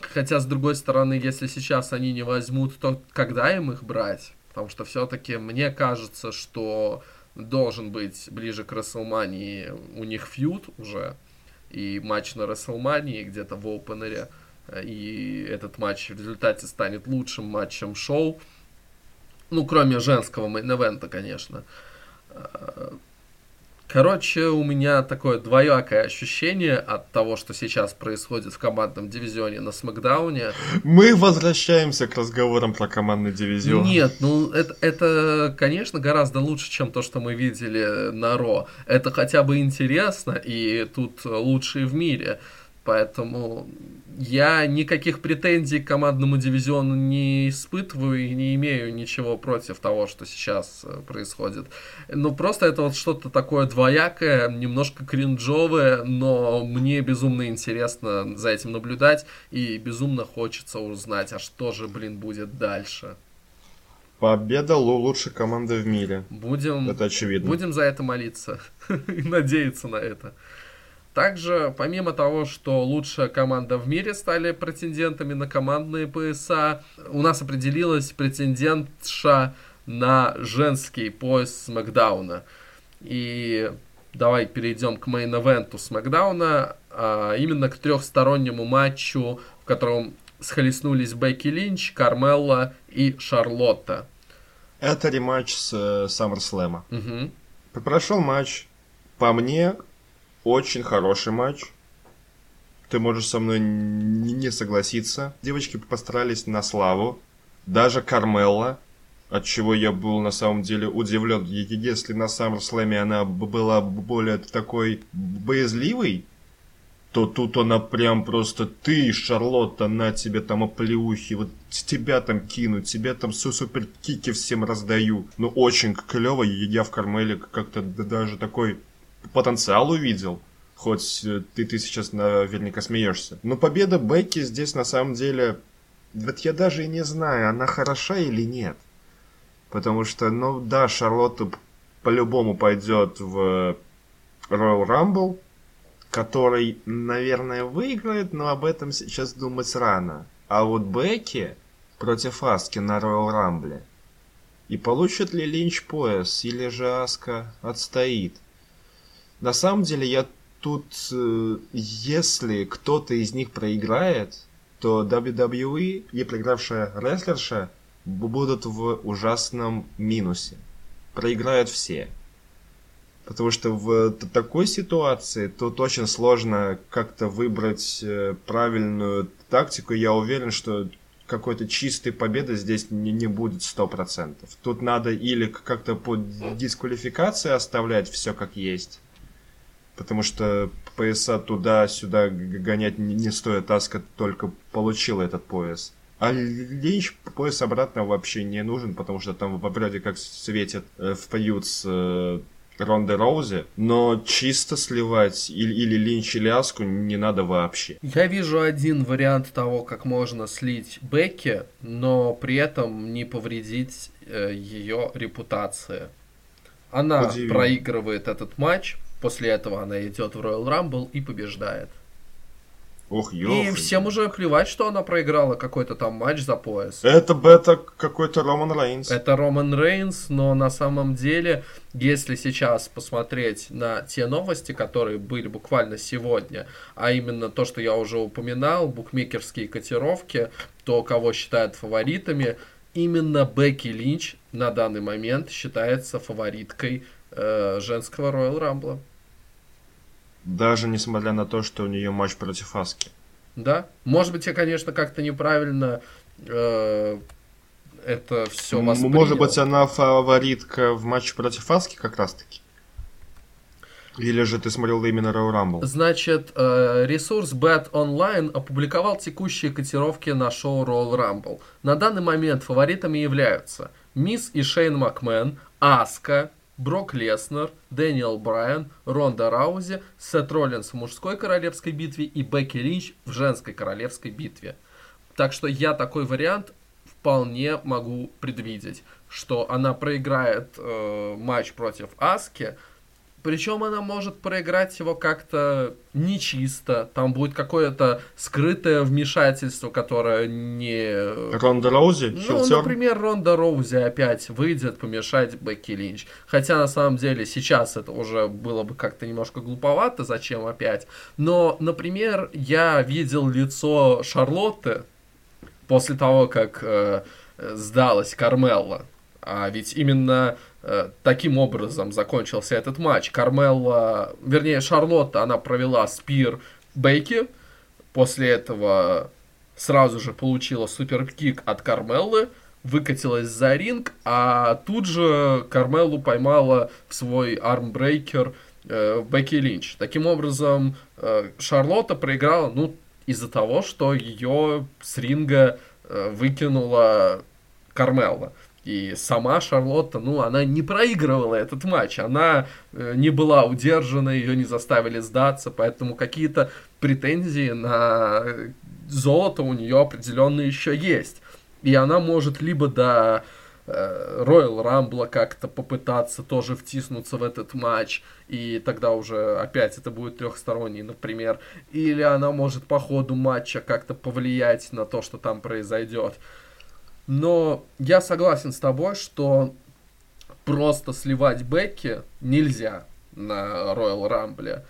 Хотя, с другой стороны, если сейчас они не возьмут, то когда им их брать? Потому что все-таки мне кажется, что должен быть ближе к Расселмании. У них фьюд уже, и матч на Расселмании где-то в опенере, и этот матч в результате станет лучшим матчем шоу, ну, кроме женского мейн-эвента, конечно. Короче, у меня такое двоякое ощущение от того, что сейчас происходит в командном дивизионе на Смакдауне. Мы возвращаемся к разговорам про командный дивизион. Нет, ну это, это, конечно, гораздо лучше, чем то, что мы видели на Ро. Это хотя бы интересно, и тут лучшие в мире. Поэтому я никаких претензий к командному дивизиону не испытываю и не имею ничего против того, что сейчас э, происходит. Ну, просто это вот что-то такое двоякое, немножко кринжовое, но мне безумно интересно за этим наблюдать и безумно хочется узнать, а что же, блин, будет дальше. Победа лучшей команды в мире. Будем, это очевидно. Будем за это молиться *laughs* и надеяться на это. Также, помимо того, что лучшая команда в мире стали претендентами на командные пояса, у нас определилась претендентша на женский пояс Смакдауна. И давай перейдем к мейн-эвенту Смакдауна, а именно к трехстороннему матчу, в котором схлестнулись Бекки Линч, Кармелла и Шарлотта. Это рематч с э, SummerSlam. Угу. Прошел матч. По мне, очень хороший матч. Ты можешь со мной не согласиться. Девочки постарались на славу. Даже Кармелла, от чего я был на самом деле удивлен. Если на SummerSlam она была более такой боязливой, то тут она прям просто ты, Шарлотта, на тебе там оплеухи, вот тебя там кину, тебя там супер кики всем раздаю. Ну, очень клево, я в Кармеле как-то даже такой потенциал увидел. Хоть э, ты, ты сейчас наверняка смеешься. Но победа Бекки здесь на самом деле... Вот я даже и не знаю, она хороша или нет. Потому что, ну да, Шарлотта по-любому пойдет в Royal Rumble, который, наверное, выиграет, но об этом сейчас думать рано. А вот Бекки против Аски на Royal Rumble. И получит ли Линч пояс, или же Аска отстоит? На самом деле я тут, э, если кто-то из них проиграет, то WWE и проигравшая рестлерша будут в ужасном минусе. Проиграют все. Потому что в такой ситуации тут очень сложно как-то выбрать э, правильную тактику. Я уверен, что какой-то чистой победы здесь не, не будет 100%. Тут надо или как-то по дисквалификации оставлять все как есть, потому что пояса туда-сюда гонять не, стоит. Аска только получила этот пояс. А Линч пояс обратно вообще не нужен, потому что там вроде как светит э, в фьюд с э, Ронде Роузи, но чисто сливать или, или Линч или Аску не надо вообще. Я вижу один вариант того, как можно слить Бекки, но при этом не повредить э, ее репутации. Она Удивим. проигрывает этот матч, После этого она идет в Royal Rumble и побеждает. Ох, ёх. И всем уже плевать, что она проиграла какой-то там матч за пояс. Это бета какой-то Роман Рейнс. Это Роман Рейнс, но на самом деле, если сейчас посмотреть на те новости, которые были буквально сегодня, а именно то, что я уже упоминал, букмекерские котировки, то, кого считают фаворитами, именно Бекки Линч на данный момент считается фавориткой э, женского Royal Rumble. Даже несмотря на то, что у нее матч против Аски. Да. Может быть, я, конечно, как-то неправильно э, это все воспринял. Может быть, она фаворитка в матче против Аски как раз-таки? Или же ты смотрел именно Royal Rumble? Значит, э, ресурс Bet Online опубликовал текущие котировки на шоу Royal Rumble. На данный момент фаворитами являются Мисс и Шейн Макмен, Аска, Брок Леснер, Дэниел Брайан, Ронда Раузи, Сет Роллинс в мужской королевской битве и Бекки Линч в женской королевской битве. Так что я такой вариант вполне могу предвидеть, что она проиграет э, матч против Аски, причем она может проиграть его как-то нечисто. Там будет какое-то скрытое вмешательство, которое не... Ронда Роузи? Ну, heel turn? например, Ронда Роузи опять выйдет помешать Бекки Линч. Хотя, на самом деле, сейчас это уже было бы как-то немножко глуповато, зачем опять. Но, например, я видел лицо Шарлотты после того, как э, сдалась Кармелла. А ведь именно Э, таким образом закончился этот матч. Кармелла, вернее, Шарлотта, она провела спир Бейки. После этого сразу же получила суперкик от Кармеллы, выкатилась за ринг, а тут же Кармеллу поймала в свой армбрейкер э, Бекки Линч. Таким образом, э, Шарлотта проиграла, ну, из-за того, что ее с ринга э, выкинула Кармелла. И сама Шарлотта, ну, она не проигрывала этот матч, она э, не была удержана, ее не заставили сдаться, поэтому какие-то претензии на золото у нее определенно еще есть. И она может либо до Роyal Рамбла как-то попытаться тоже втиснуться в этот матч, и тогда уже опять это будет трехсторонний, например. Или она может по ходу матча как-то повлиять на то, что там произойдет. Но я согласен с тобой, что просто сливать Бекки нельзя на Royal Rumble.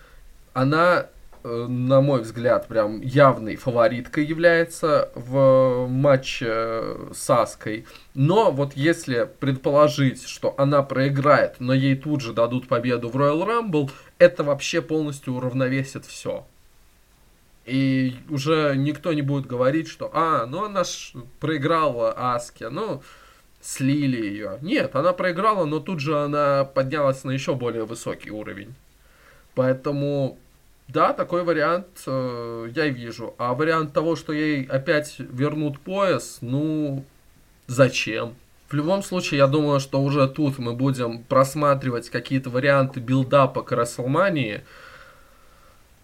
Она Э, на мой взгляд, прям явной фавориткой является в матче э, с Аской. Но вот если предположить, что она проиграет, но ей тут же дадут победу в Royal Rumble, это вообще полностью уравновесит все. И уже никто не будет говорить, что «А, ну она ж проиграла Аске, ну, слили ее». Нет, она проиграла, но тут же она поднялась на еще более высокий уровень. Поэтому да, такой вариант э, я вижу. А вариант того, что ей опять вернут пояс, ну, зачем? В любом случае, я думаю, что уже тут мы будем просматривать какие-то варианты билдапа к Расселмании.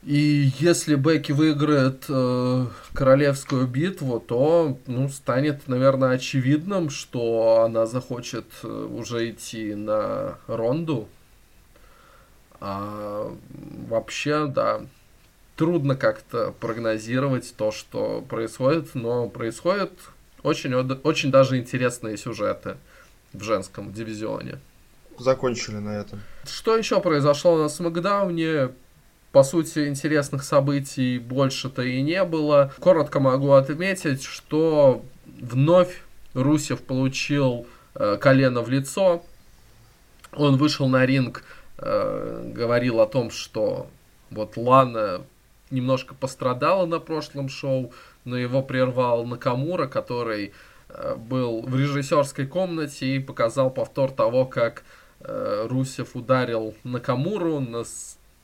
И если Бекки выиграет э, королевскую битву, то ну, станет, наверное, очевидным, что она захочет э, уже идти на Ронду. А, вообще, да, трудно как-то прогнозировать то, что происходит, но происходят очень, очень даже интересные сюжеты в женском дивизионе. Закончили на этом. Что еще произошло на Смакдауне? По сути, интересных событий больше-то и не было. Коротко могу отметить, что вновь Русев получил э, колено в лицо. Он вышел на ринг э, говорил о том, что вот Лана немножко пострадала на прошлом шоу, но его прервал Накамура, который э, был в режиссерской комнате и показал повтор того, как э, Русев ударил Накамуру, на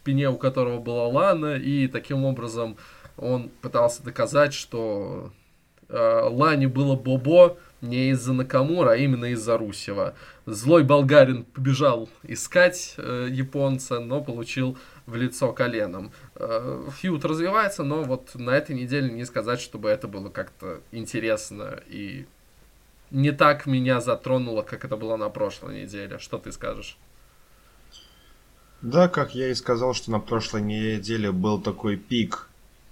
спине у которого была Лана, и таким образом он пытался доказать, что э, Лане было Бобо, не из-за Накамура, а именно из-за Русева. Злой болгарин побежал искать э, японца, но получил в лицо коленом. Э, фьюд развивается, но вот на этой неделе не сказать, чтобы это было как-то интересно и не так меня затронуло, как это было на прошлой неделе. Что ты скажешь? Да, как я и сказал, что на прошлой неделе был такой пик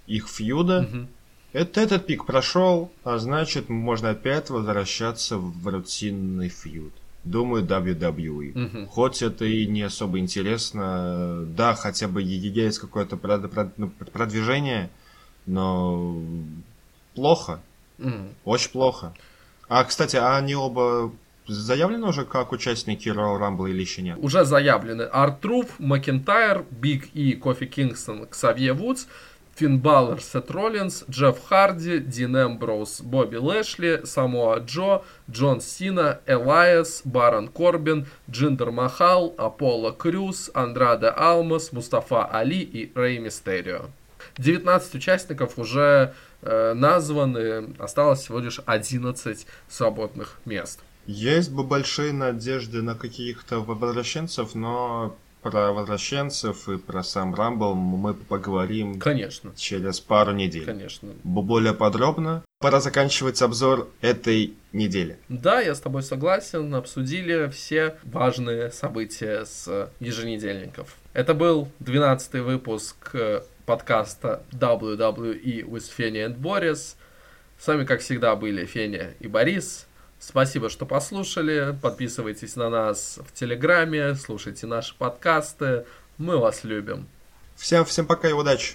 их фьюда. Угу. Это, этот пик прошел, а значит, можно опять возвращаться в рутинный фьюд. Думаю, WWE. Угу. Хоть это и не особо интересно, да, хотя бы есть какое-то ну, продвижение, но плохо. Угу. Очень плохо. А, кстати, а они оба заявлены уже как участники Royal Rumble или еще нет? Уже заявлены. Ар-Трут, Макентайр, Биг И Кофи Кингстон, Ксавье Вудс – Финн Балор, Сет Роллинс, Джефф Харди, Дин Эмброуз, Бобби Лэшли, Самоа Джо, Джон Сина, Элайас, Барон Корбин, Джиндер Махал, Аполло Крюс, Андрада Алмас, Мустафа Али и Рэй Мистерио. 19 участников уже э, названы, осталось всего лишь 11 свободных мест. Есть бы большие надежды на каких-то возвращенцев, но про возвращенцев и про сам Рамбл мы поговорим Конечно. через пару недель. Конечно. Более подробно. Пора заканчивать обзор этой недели. Да, я с тобой согласен. Обсудили все важные события с еженедельников. Это был 12 выпуск подкаста WWE with Феня and Boris. С вами, как всегда, были Феня и Борис. Спасибо, что послушали. Подписывайтесь на нас в Телеграме, слушайте наши подкасты. Мы вас любим. Всем, всем пока и удачи.